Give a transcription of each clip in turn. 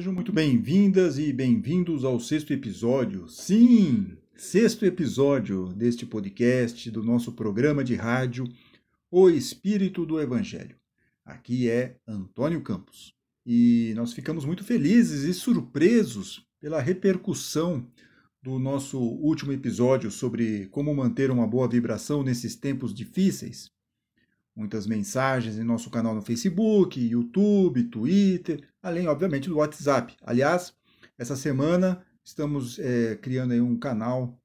Sejam muito bem-vindas e bem-vindos ao sexto episódio. Sim, sexto episódio deste podcast, do nosso programa de rádio O Espírito do Evangelho. Aqui é Antônio Campos. E nós ficamos muito felizes e surpresos pela repercussão do nosso último episódio sobre como manter uma boa vibração nesses tempos difíceis muitas mensagens em nosso canal no Facebook, YouTube, Twitter, além, obviamente, do WhatsApp. Aliás, essa semana estamos é, criando um canal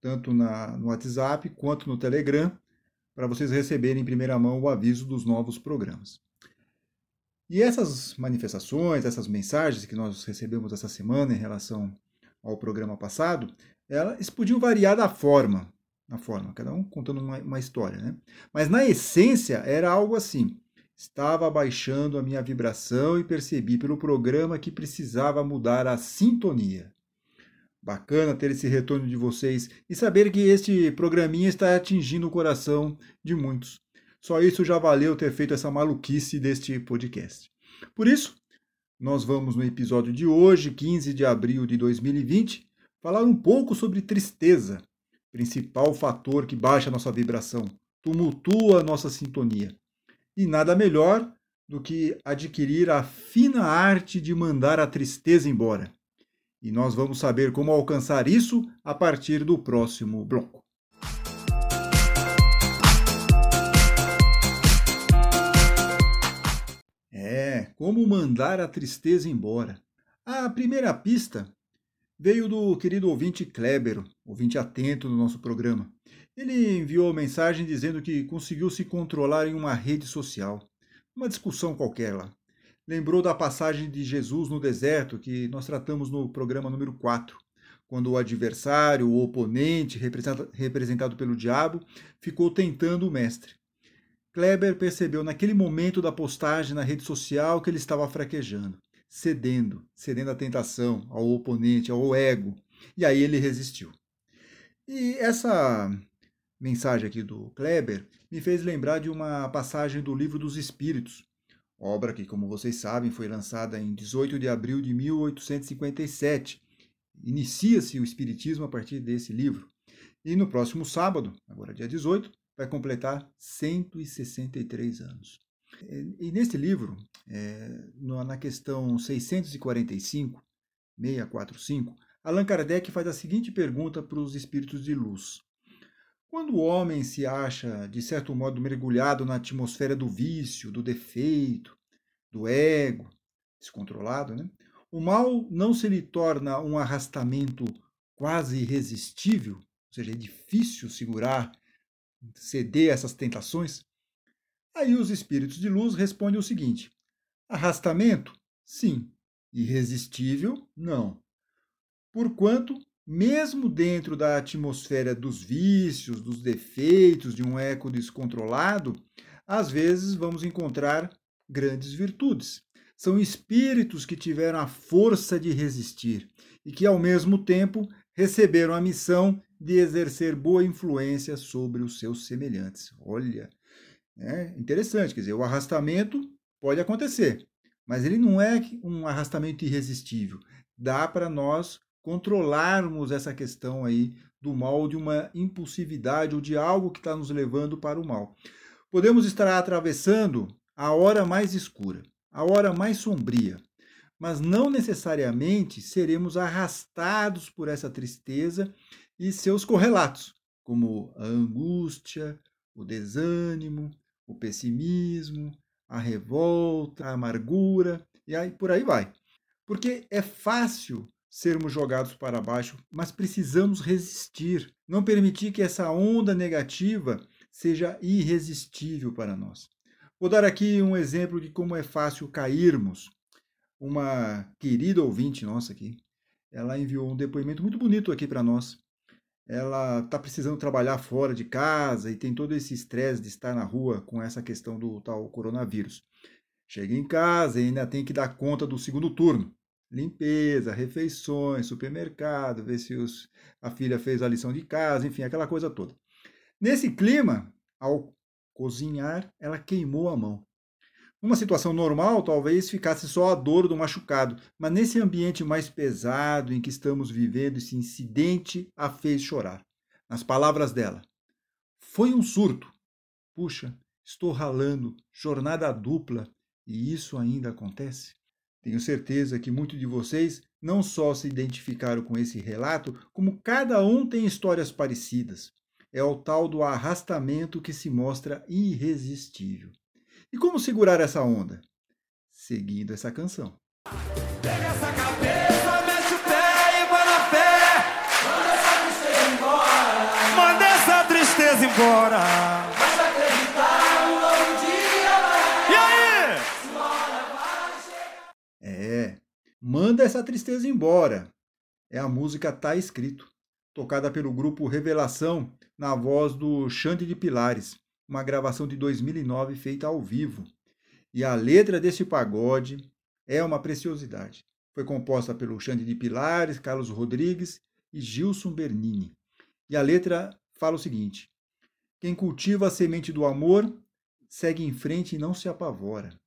tanto na, no WhatsApp quanto no Telegram para vocês receberem em primeira mão o aviso dos novos programas. E essas manifestações, essas mensagens que nós recebemos essa semana em relação ao programa passado, elas podiam variar da forma, na forma, cada um contando uma, uma história, né? Mas na essência era algo assim. Estava abaixando a minha vibração e percebi pelo programa que precisava mudar a sintonia. Bacana ter esse retorno de vocês e saber que este programinha está atingindo o coração de muitos. Só isso já valeu ter feito essa maluquice deste podcast. Por isso, nós vamos no episódio de hoje, 15 de abril de 2020, falar um pouco sobre tristeza, principal fator que baixa a nossa vibração, tumultua a nossa sintonia. E nada melhor do que adquirir a fina arte de mandar a tristeza embora. E nós vamos saber como alcançar isso a partir do próximo bloco. É, como mandar a tristeza embora. A primeira pista veio do querido ouvinte Kleber, ouvinte atento no nosso programa. Ele enviou mensagem dizendo que conseguiu se controlar em uma rede social, uma discussão qualquer lá. Lembrou da passagem de Jesus no deserto que nós tratamos no programa número 4, quando o adversário, o oponente, representado pelo diabo, ficou tentando o mestre. Kleber percebeu naquele momento da postagem na rede social que ele estava fraquejando cedendo, cedendo à tentação, ao oponente, ao ego. E aí ele resistiu. E essa mensagem aqui do Kleber me fez lembrar de uma passagem do Livro dos Espíritos, obra que, como vocês sabem, foi lançada em 18 de abril de 1857. Inicia-se o Espiritismo a partir desse livro. E no próximo sábado, agora dia 18, vai completar 163 anos. E nesse livro, é, na questão 645, 645, Allan Kardec faz a seguinte pergunta para os espíritos de luz. Quando o homem se acha, de certo modo, mergulhado na atmosfera do vício, do defeito, do ego, descontrolado, né? o mal não se lhe torna um arrastamento quase irresistível, ou seja, é difícil segurar, ceder a essas tentações? Aí os espíritos de luz respondem o seguinte: arrastamento? Sim. Irresistível? Não. Porquanto, mesmo dentro da atmosfera dos vícios, dos defeitos, de um eco descontrolado, às vezes vamos encontrar grandes virtudes. São espíritos que tiveram a força de resistir e que, ao mesmo tempo, receberam a missão de exercer boa influência sobre os seus semelhantes. Olha, é interessante, quer dizer, o arrastamento pode acontecer, mas ele não é um arrastamento irresistível. Dá para nós controlarmos essa questão aí do mal, de uma impulsividade ou de algo que está nos levando para o mal. Podemos estar atravessando a hora mais escura, a hora mais sombria, mas não necessariamente seremos arrastados por essa tristeza e seus correlatos, como a angústia, o desânimo, o pessimismo, a revolta, a amargura, e aí por aí vai. Porque é fácil sermos jogados para baixo, mas precisamos resistir, não permitir que essa onda negativa seja irresistível para nós. Vou dar aqui um exemplo de como é fácil cairmos. Uma querida ouvinte nossa aqui, ela enviou um depoimento muito bonito aqui para nós ela está precisando trabalhar fora de casa e tem todo esse estresse de estar na rua com essa questão do tal coronavírus. Chega em casa e ainda tem que dar conta do segundo turno. Limpeza, refeições, supermercado, ver se os, a filha fez a lição de casa, enfim, aquela coisa toda. Nesse clima, ao cozinhar, ela queimou a mão. Numa situação normal, talvez ficasse só a dor do machucado, mas nesse ambiente mais pesado em que estamos vivendo, esse incidente a fez chorar. Nas palavras dela, foi um surto. Puxa, estou ralando, jornada dupla, e isso ainda acontece? Tenho certeza que muitos de vocês não só se identificaram com esse relato, como cada um tem histórias parecidas. É o tal do arrastamento que se mostra irresistível. E como segurar essa onda? Seguindo essa canção. Pega essa cabeça, mexe o pé e vai na fé. Manda essa tristeza embora. Manda essa tristeza embora. Basta acreditar, um novo dia vai. E aí? vai chegar. É, manda essa tristeza embora. É a música Tá Escrito, tocada pelo grupo Revelação na voz do Xande de Pilares uma gravação de 2009 feita ao vivo. E a letra desse pagode é uma preciosidade. Foi composta pelo Xande de Pilares, Carlos Rodrigues e Gilson Bernini. E a letra fala o seguinte: Quem cultiva a semente do amor segue em frente e não se apavora.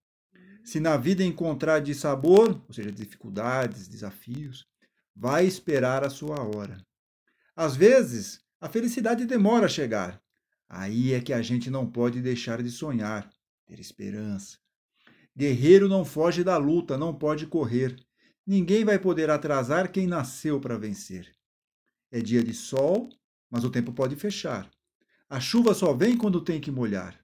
Se na vida encontrar de sabor, ou seja, dificuldades, desafios, vai esperar a sua hora. Às vezes, a felicidade demora a chegar, Aí é que a gente não pode deixar de sonhar, ter esperança. Guerreiro não foge da luta, não pode correr. Ninguém vai poder atrasar quem nasceu para vencer. É dia de sol, mas o tempo pode fechar. A chuva só vem quando tem que molhar.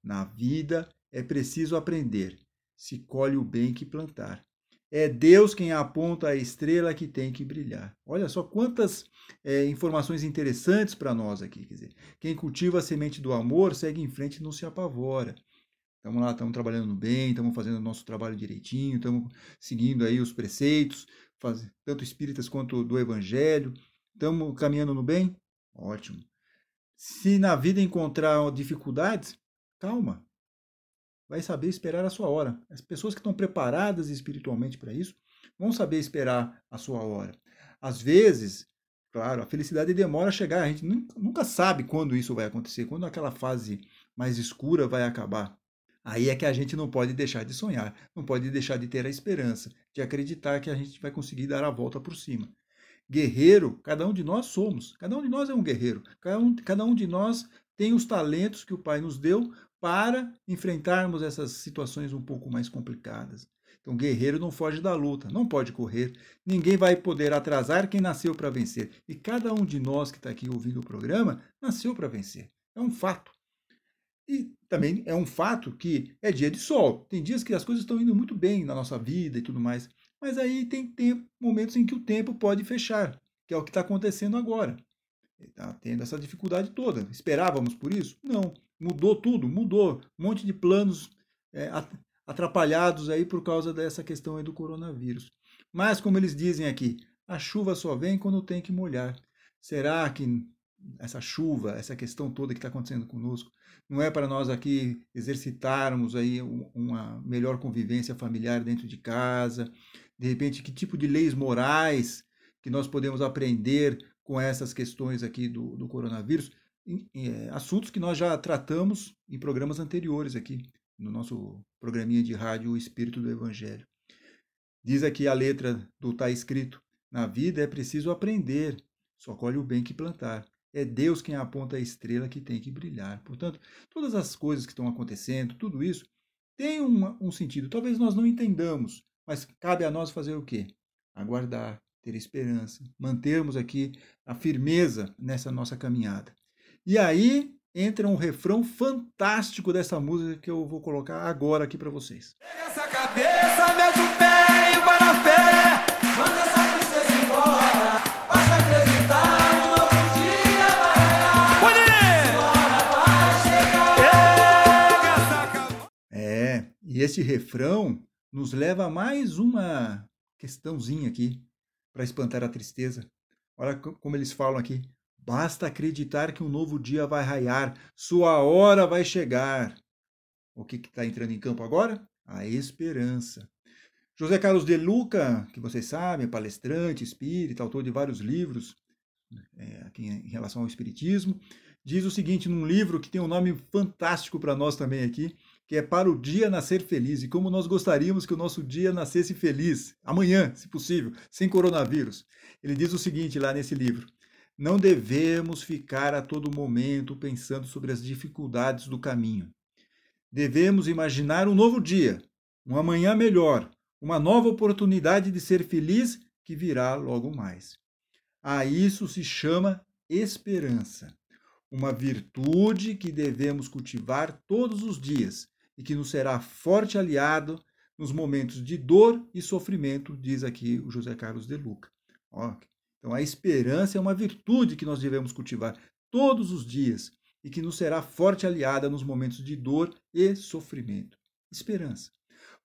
Na vida é preciso aprender. Se colhe o bem que plantar. É Deus quem aponta a estrela que tem que brilhar. Olha só quantas é, informações interessantes para nós aqui. Quer dizer, quem cultiva a semente do amor segue em frente e não se apavora. Estamos lá, estamos trabalhando bem, estamos fazendo o nosso trabalho direitinho, estamos seguindo aí os preceitos, faz, tanto espíritas quanto do evangelho. Estamos caminhando no bem? Ótimo. Se na vida encontrar dificuldades, calma, vai saber esperar a sua hora. As pessoas que estão preparadas espiritualmente para isso vão saber esperar a sua hora. Às vezes, claro, a felicidade demora a chegar, a gente nunca sabe quando isso vai acontecer, quando aquela fase mais escura vai acabar. Aí é que a gente não pode deixar de sonhar, não pode deixar de ter a esperança, de acreditar que a gente vai conseguir dar a volta por cima. Guerreiro, cada um de nós somos, cada um de nós é um guerreiro, cada um, cada um de nós tem os talentos que o Pai nos deu para enfrentarmos essas situações um pouco mais complicadas. Então, guerreiro não foge da luta, não pode correr. Ninguém vai poder atrasar quem nasceu para vencer. E cada um de nós que está aqui ouvindo o programa nasceu para vencer. É um fato. E também é um fato que é dia de sol. Tem dias que as coisas estão indo muito bem na nossa vida e tudo mais. Mas aí tem momentos em que o tempo pode fechar, que é o que está acontecendo agora. Está tendo essa dificuldade toda. Esperávamos por isso? Não mudou tudo, mudou. Um monte de planos é, atrapalhados aí por causa dessa questão aí do coronavírus. Mas, como eles dizem aqui, a chuva só vem quando tem que molhar. Será que essa chuva, essa questão toda que está acontecendo conosco, não é para nós aqui exercitarmos aí uma melhor convivência familiar dentro de casa? De repente, que tipo de leis morais que nós podemos aprender com essas questões aqui do, do coronavírus? É, assuntos que nós já tratamos em programas anteriores aqui, no nosso programinha de rádio O Espírito do Evangelho. Diz aqui a letra do Tá Escrito: Na vida é preciso aprender, só colhe o bem que plantar. É Deus quem aponta a estrela que tem que brilhar. Portanto, todas as coisas que estão acontecendo, tudo isso, tem uma, um sentido. Talvez nós não entendamos, mas cabe a nós fazer o quê? Aguardar, ter esperança, mantermos aqui a firmeza nessa nossa caminhada. E aí entra um refrão fantástico dessa música que eu vou colocar agora aqui para vocês. Pega essa cabeça, mete o pé e vai na fé. Manda essa tristeza embora. Basta acreditar. É, e esse refrão nos leva a mais uma questãozinha aqui para espantar a tristeza. Olha como eles falam aqui. Basta acreditar que um novo dia vai raiar, sua hora vai chegar. O que está entrando em campo agora? A esperança. José Carlos de Luca, que vocês sabem, é palestrante, espírita, autor de vários livros é, em relação ao espiritismo, diz o seguinte num livro que tem um nome fantástico para nós também aqui, que é para o dia nascer feliz e como nós gostaríamos que o nosso dia nascesse feliz, amanhã, se possível, sem coronavírus. Ele diz o seguinte lá nesse livro: Não devemos ficar a todo momento pensando sobre as dificuldades do caminho. Devemos imaginar um novo dia, um amanhã melhor, uma nova oportunidade de ser feliz que virá logo mais. A isso se chama esperança, uma virtude que devemos cultivar todos os dias e que nos será forte aliado nos momentos de dor e sofrimento, diz aqui o José Carlos de Luca. Então a esperança é uma virtude que nós devemos cultivar todos os dias e que nos será forte aliada nos momentos de dor e sofrimento. Esperança.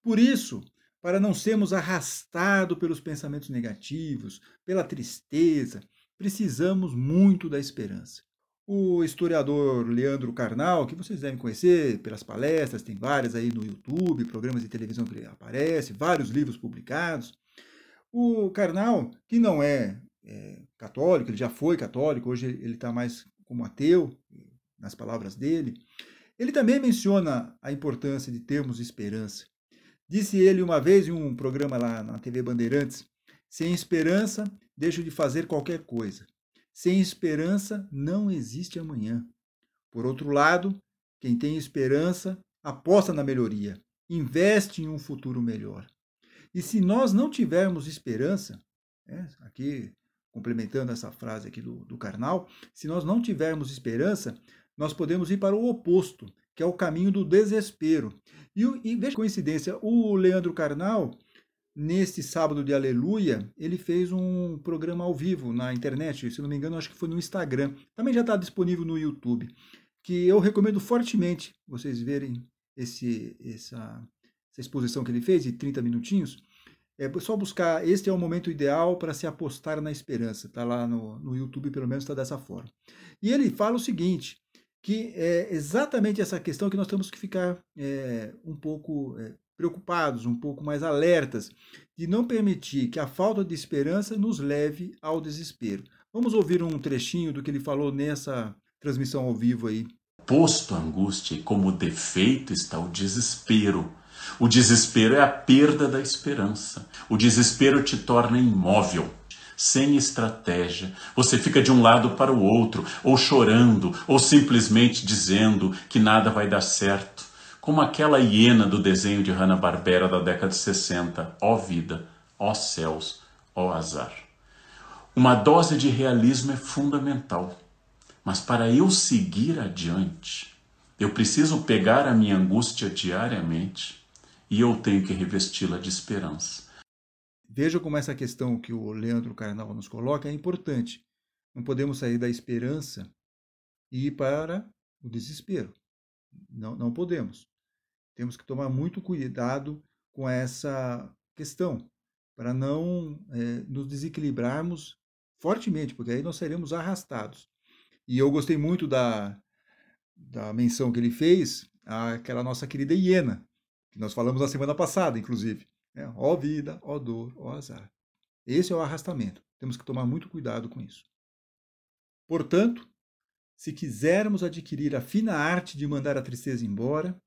Por isso, para não sermos arrastados pelos pensamentos negativos, pela tristeza, precisamos muito da esperança. O historiador Leandro Carnal, que vocês devem conhecer pelas palestras, tem várias aí no YouTube, programas de televisão que ele aparece, vários livros publicados. O Carnal, que não é, é católico, ele já foi católico, hoje ele está mais como ateu, nas palavras dele, ele também menciona a importância de termos esperança. Disse ele uma vez em um programa lá na TV Bandeirantes: sem esperança, deixo de fazer qualquer coisa. Sem esperança, não existe amanhã. Por outro lado, quem tem esperança aposta na melhoria, investe em um futuro melhor. E se nós não tivermos esperança, né, aqui complementando essa frase aqui do, do Karnal, se nós não tivermos esperança, nós podemos ir para o oposto, que é o caminho do desespero. E, e veja coincidência, o Leandro Carnal, neste sábado de Aleluia, ele fez um programa ao vivo na internet, se não me engano, acho que foi no Instagram. Também já está disponível no YouTube, que eu recomendo fortemente vocês verem esse, essa, essa exposição que ele fez, de 30 minutinhos. É só buscar, este é o momento ideal para se apostar na esperança. Está lá no, no YouTube, pelo menos está dessa forma. E ele fala o seguinte, que é exatamente essa questão que nós temos que ficar é, um pouco é, preocupados, um pouco mais alertas, de não permitir que a falta de esperança nos leve ao desespero. Vamos ouvir um trechinho do que ele falou nessa transmissão ao vivo aí. Posto a angústia como defeito está o desespero. O desespero é a perda da esperança. O desespero te torna imóvel sem estratégia. Você fica de um lado para o outro, ou chorando, ou simplesmente dizendo que nada vai dar certo. Como aquela hiena do desenho de Hanna-Barbera da década de 60. Ó vida, ó céus, ó azar. Uma dose de realismo é fundamental. Mas para eu seguir adiante, eu preciso pegar a minha angústia diariamente e eu tenho que revesti-la de esperança. Veja como essa questão que o Leandro Carnal nos coloca é importante. Não podemos sair da esperança e ir para o desespero. Não, não podemos. Temos que tomar muito cuidado com essa questão, para não é, nos desequilibrarmos fortemente, porque aí nós seremos arrastados. E eu gostei muito da, da menção que ele fez àquela nossa querida hiena, que nós falamos na semana passada, inclusive. É, ó vida, ó dor, ó azar. Esse é o arrastamento. Temos que tomar muito cuidado com isso. Portanto, se quisermos adquirir a fina arte de mandar a tristeza embora,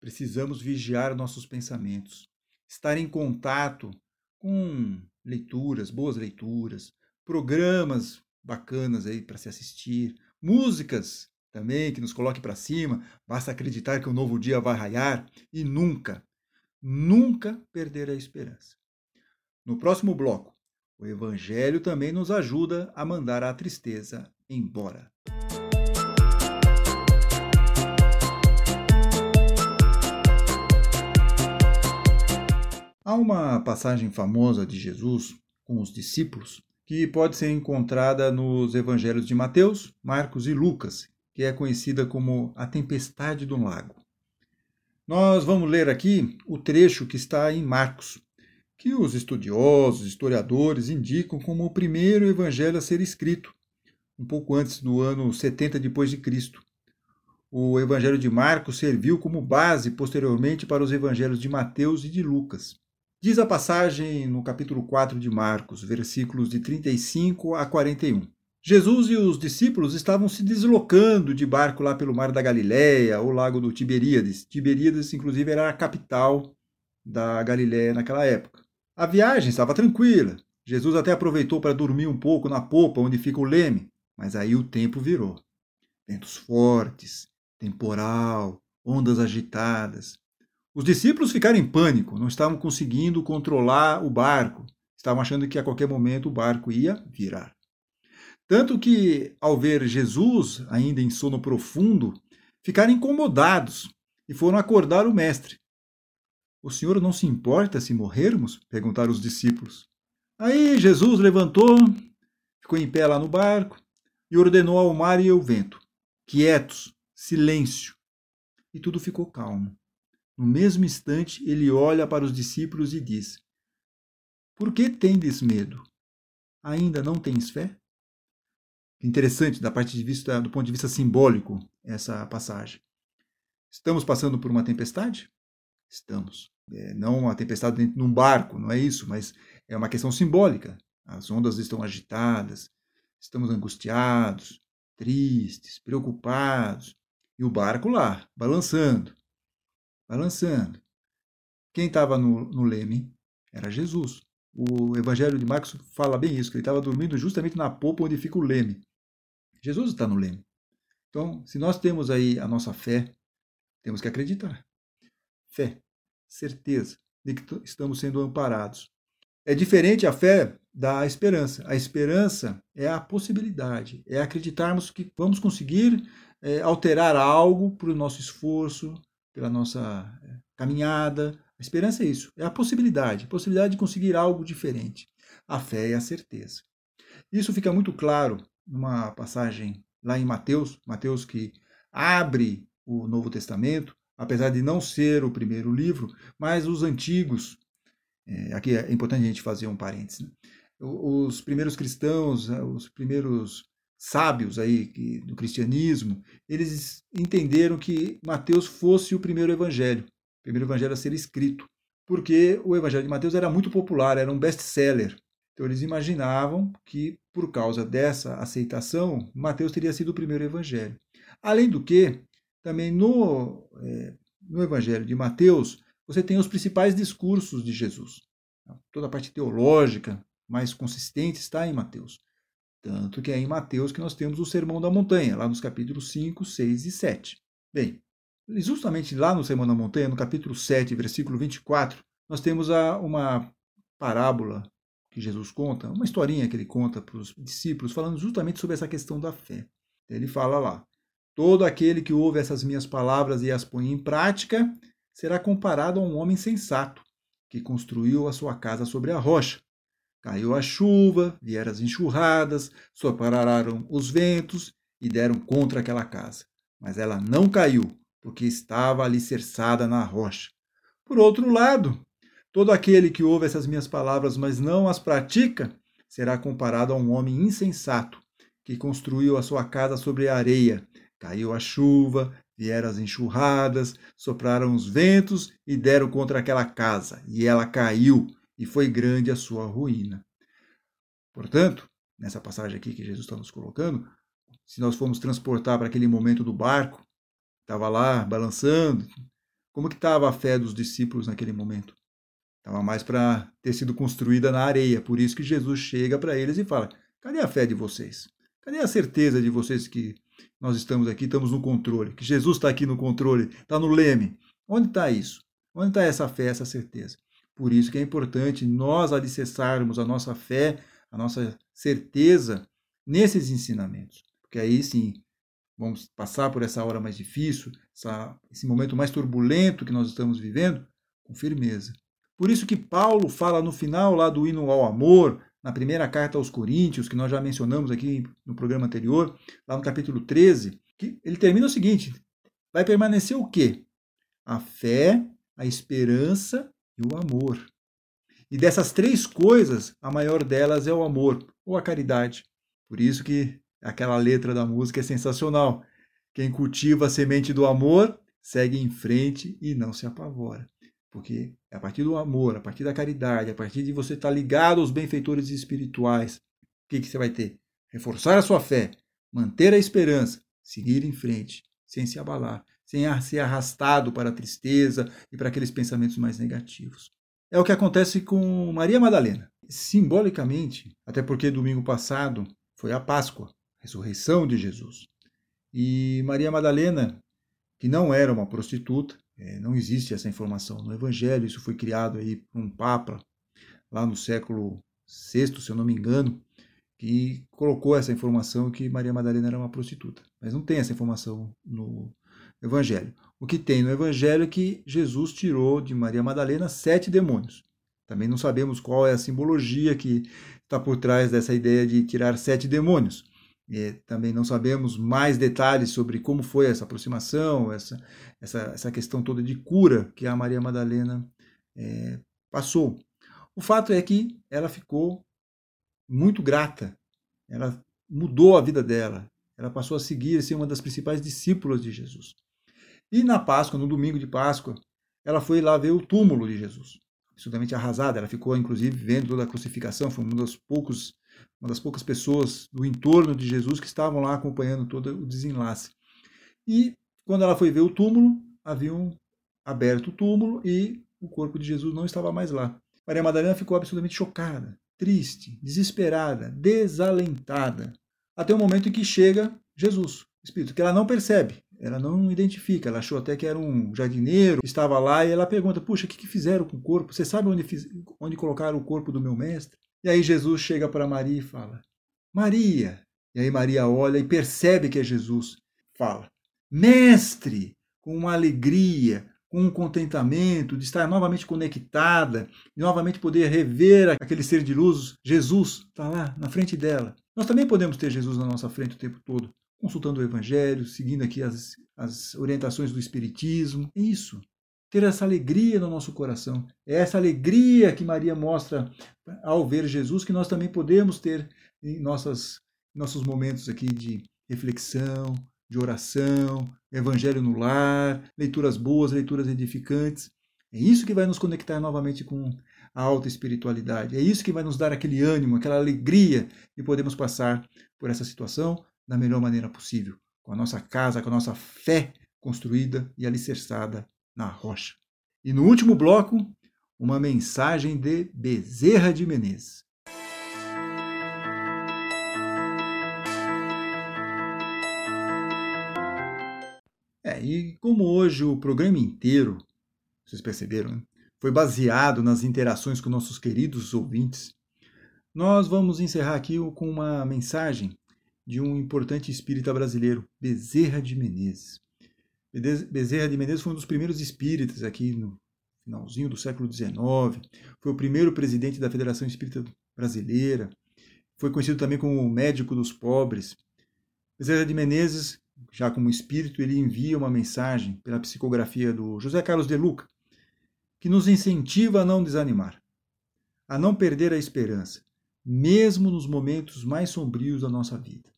precisamos vigiar nossos pensamentos, estar em contato com leituras, boas leituras, programas bacanas aí para se assistir, músicas também que nos coloque para cima, basta acreditar que um novo dia vai raiar e nunca, nunca perder a esperança. No próximo bloco, o Evangelho também nos ajuda a mandar a tristeza embora. Há uma passagem famosa de Jesus com os discípulos que pode ser encontrada nos evangelhos de Mateus, Marcos e Lucas, que é conhecida como a tempestade do lago. Nós vamos ler aqui o trecho que está em Marcos, que os estudiosos, historiadores indicam como o primeiro evangelho a ser escrito, um pouco antes do ano 70 depois de Cristo. O evangelho de Marcos serviu como base posteriormente para os evangelhos de Mateus e de Lucas. Diz a passagem no capítulo 4 de Marcos, versículos de 35 a 41. Jesus e os discípulos estavam se deslocando de barco lá pelo mar da Galileia, ou lago do Tiberíades. Tiberíades, inclusive, era a capital da Galileia naquela época. A viagem estava tranquila. Jesus até aproveitou para dormir um pouco na popa, onde fica o leme, mas aí o tempo virou. Ventos fortes, temporal, ondas agitadas. Os discípulos ficaram em pânico, não estavam conseguindo controlar o barco, estavam achando que a qualquer momento o barco ia virar. Tanto que, ao ver Jesus ainda em sono profundo, ficaram incomodados e foram acordar o mestre. O senhor não se importa se morrermos? perguntaram os discípulos. Aí Jesus levantou, ficou em pé lá no barco e ordenou ao mar e ao vento: quietos, silêncio. E tudo ficou calmo. No mesmo instante, ele olha para os discípulos e diz: Por que tendes medo? Ainda não tens fé? Interessante da parte de vista, do ponto de vista simbólico, essa passagem. Estamos passando por uma tempestade? Estamos. É, não uma tempestade dentro de um barco, não é isso, mas é uma questão simbólica. As ondas estão agitadas, estamos angustiados, tristes, preocupados, e o barco lá, balançando balançando. Quem estava no, no leme era Jesus. O Evangelho de Marcos fala bem isso, que ele estava dormindo justamente na polpa onde fica o leme. Jesus está no leme. Então, se nós temos aí a nossa fé, temos que acreditar. Fé, certeza de que estamos sendo amparados. É diferente a fé da esperança. A esperança é a possibilidade, é acreditarmos que vamos conseguir é, alterar algo o nosso esforço, pela nossa eh, caminhada. A esperança é isso, é a possibilidade, a possibilidade de conseguir algo diferente. A fé é a certeza. Isso fica muito claro numa passagem lá em Mateus, Mateus que abre o Novo Testamento, apesar de não ser o primeiro livro, mas os antigos, é, aqui é importante a gente fazer um parênteses, né? os primeiros cristãos, os primeiros sábios aí do cristianismo, eles entenderam que Mateus fosse o primeiro evangelho, o primeiro evangelho a ser escrito, porque o evangelho de Mateus era muito popular, era um best-seller. Então eles imaginavam que por causa dessa aceitação, Mateus teria sido o primeiro evangelho. Além do que, também no, é, no evangelho de Mateus, você tem os principais discursos de Jesus. Toda a parte teológica mais consistente está em Mateus. Tanto que é em Mateus que nós temos o Sermão da Montanha, lá nos capítulos 5, 6 e 7. Bem, justamente lá no Sermão da Montanha, no capítulo 7, versículo 24, nós temos a, uma parábola que Jesus conta, uma historinha que ele conta para os discípulos, falando justamente sobre essa questão da fé. Ele fala lá: Todo aquele que ouve essas minhas palavras e as põe em prática será comparado a um homem sensato que construiu a sua casa sobre a rocha. Caiu a chuva, vieram as enxurradas, sopraram os ventos e deram contra aquela casa. Mas ela não caiu, porque estava alicerçada na rocha. Por outro lado, todo aquele que ouve essas minhas palavras, mas não as pratica, será comparado a um homem insensato, que construiu a sua casa sobre a areia. Caiu a chuva, vieram as enxurradas, sopraram os ventos e deram contra aquela casa, e ela caiu, e foi grande a sua ruína. Portanto, nessa passagem aqui que Jesus está nos colocando, se nós formos transportar para aquele momento do barco, estava lá balançando, como que estava a fé dos discípulos naquele momento? Estava mais para ter sido construída na areia. Por isso que Jesus chega para eles e fala: cadê a fé de vocês? Cadê a certeza de vocês que nós estamos aqui, estamos no controle, que Jesus está aqui no controle, está no leme? Onde está isso? Onde está essa fé, essa certeza? Por isso que é importante nós alicerçarmos a nossa fé, a nossa certeza nesses ensinamentos. Porque aí sim, vamos passar por essa hora mais difícil, essa, esse momento mais turbulento que nós estamos vivendo, com firmeza. Por isso que Paulo fala no final lá do hino ao amor, na primeira carta aos Coríntios, que nós já mencionamos aqui no programa anterior, lá no capítulo 13, que ele termina o seguinte: vai permanecer o quê? A fé, a esperança e o amor. E dessas três coisas, a maior delas é o amor ou a caridade. Por isso que aquela letra da música é sensacional. Quem cultiva a semente do amor segue em frente e não se apavora. Porque é a partir do amor, a partir da caridade, a partir de você estar ligado aos benfeitores espirituais, o que, que você vai ter? reforçar a sua fé, manter a esperança, seguir em frente, sem se abalar, sem ser arrastado para a tristeza e para aqueles pensamentos mais negativos. É o que acontece com Maria Madalena. Simbolicamente, até porque domingo passado foi a Páscoa, a ressurreição de Jesus. E Maria Madalena, que não era uma prostituta, é, não existe essa informação no Evangelho, isso foi criado aí por um Papa lá no século VI, se eu não me engano, que colocou essa informação que Maria Madalena era uma prostituta. Mas não tem essa informação no Evangelho. O que tem no Evangelho é que Jesus tirou de Maria Madalena sete demônios. Também não sabemos qual é a simbologia que está por trás dessa ideia de tirar sete demônios. E também não sabemos mais detalhes sobre como foi essa aproximação, essa, essa, essa questão toda de cura que a Maria Madalena é, passou. O fato é que ela ficou muito grata, ela mudou a vida dela, ela passou a seguir, ser uma das principais discípulas de Jesus. E na Páscoa, no domingo de Páscoa, ela foi lá ver o túmulo de Jesus, absolutamente arrasada. Ela ficou, inclusive, vendo toda a crucificação, foi uma das poucos uma das poucas pessoas do entorno de Jesus que estavam lá acompanhando todo o desenlace. E quando ela foi ver o túmulo, haviam aberto o túmulo e o corpo de Jesus não estava mais lá. Maria Madalena ficou absolutamente chocada, triste, desesperada, desalentada, até o momento em que chega Jesus, Espírito, que ela não percebe, ela não identifica, ela achou até que era um jardineiro, estava lá e ela pergunta: Puxa, o que, que fizeram com o corpo? Você sabe onde, fiz, onde colocaram o corpo do meu mestre? E aí Jesus chega para Maria e fala: Maria. E aí Maria olha e percebe que é Jesus. Fala: Mestre, com uma alegria, com um contentamento de estar novamente conectada, de novamente poder rever aquele ser de luz. Jesus está lá na frente dela. Nós também podemos ter Jesus na nossa frente o tempo todo, consultando o Evangelho, seguindo aqui as, as orientações do Espiritismo. É isso ter essa alegria no nosso coração. É essa alegria que Maria mostra ao ver Jesus que nós também podemos ter em nossas, nossos momentos aqui de reflexão, de oração, evangelho no lar, leituras boas, leituras edificantes. É isso que vai nos conectar novamente com a alta espiritualidade. É isso que vai nos dar aquele ânimo, aquela alegria de podermos passar por essa situação da melhor maneira possível, com a nossa casa, com a nossa fé construída e alicerçada na rocha. E no último bloco, uma mensagem de Bezerra de Menezes. É, e como hoje o programa inteiro, vocês perceberam, né, foi baseado nas interações com nossos queridos ouvintes, nós vamos encerrar aqui com uma mensagem de um importante espírita brasileiro, Bezerra de Menezes. Bezerra de Menezes foi um dos primeiros espíritas aqui no finalzinho do século XIX, foi o primeiro presidente da Federação Espírita Brasileira, foi conhecido também como o médico dos pobres. Bezerra de Menezes, já como espírito, ele envia uma mensagem pela psicografia do José Carlos de Luca, que nos incentiva a não desanimar, a não perder a esperança, mesmo nos momentos mais sombrios da nossa vida.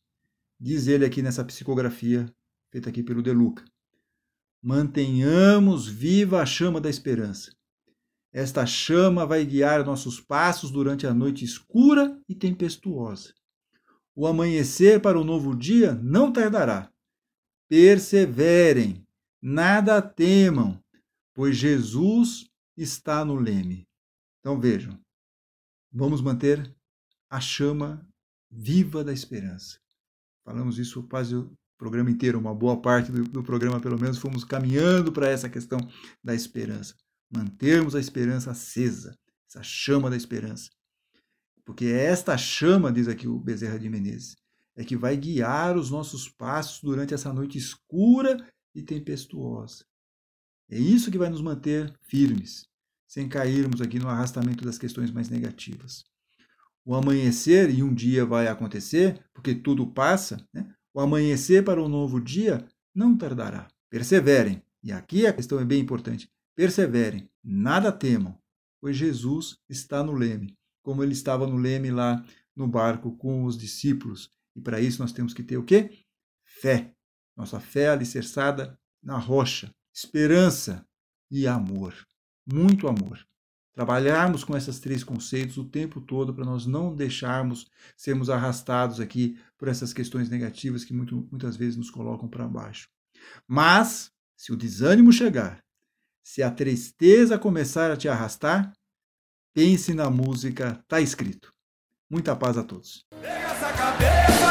Diz ele aqui nessa psicografia feita aqui pelo De Luca. Mantenhamos viva a chama da esperança. Esta chama vai guiar nossos passos durante a noite escura e tempestuosa. O amanhecer para o novo dia não tardará. Perseverem, nada temam, pois Jesus está no leme. Então vejam, vamos manter a chama viva da esperança. Falamos isso quase programa inteiro, uma boa parte do, do programa, pelo menos, fomos caminhando para essa questão da esperança. Mantermos a esperança acesa, essa chama da esperança. Porque é esta chama, diz aqui o Bezerra de Menezes, é que vai guiar os nossos passos durante essa noite escura e tempestuosa. É isso que vai nos manter firmes, sem cairmos aqui no arrastamento das questões mais negativas. O amanhecer, e um dia vai acontecer, porque tudo passa, né? O amanhecer para um novo dia não tardará. Perseverem. E aqui a questão é bem importante. Perseverem, nada temam, pois Jesus está no leme, como ele estava no leme lá no barco com os discípulos. E para isso nós temos que ter o quê? Fé. Nossa fé alicerçada na rocha, esperança e amor. Muito amor. Trabalharmos com esses três conceitos o tempo todo para nós não deixarmos sermos arrastados aqui por essas questões negativas que muito, muitas vezes nos colocam para baixo. Mas, se o desânimo chegar, se a tristeza começar a te arrastar, pense na música Tá Escrito. Muita paz a todos. Pega essa cabeça!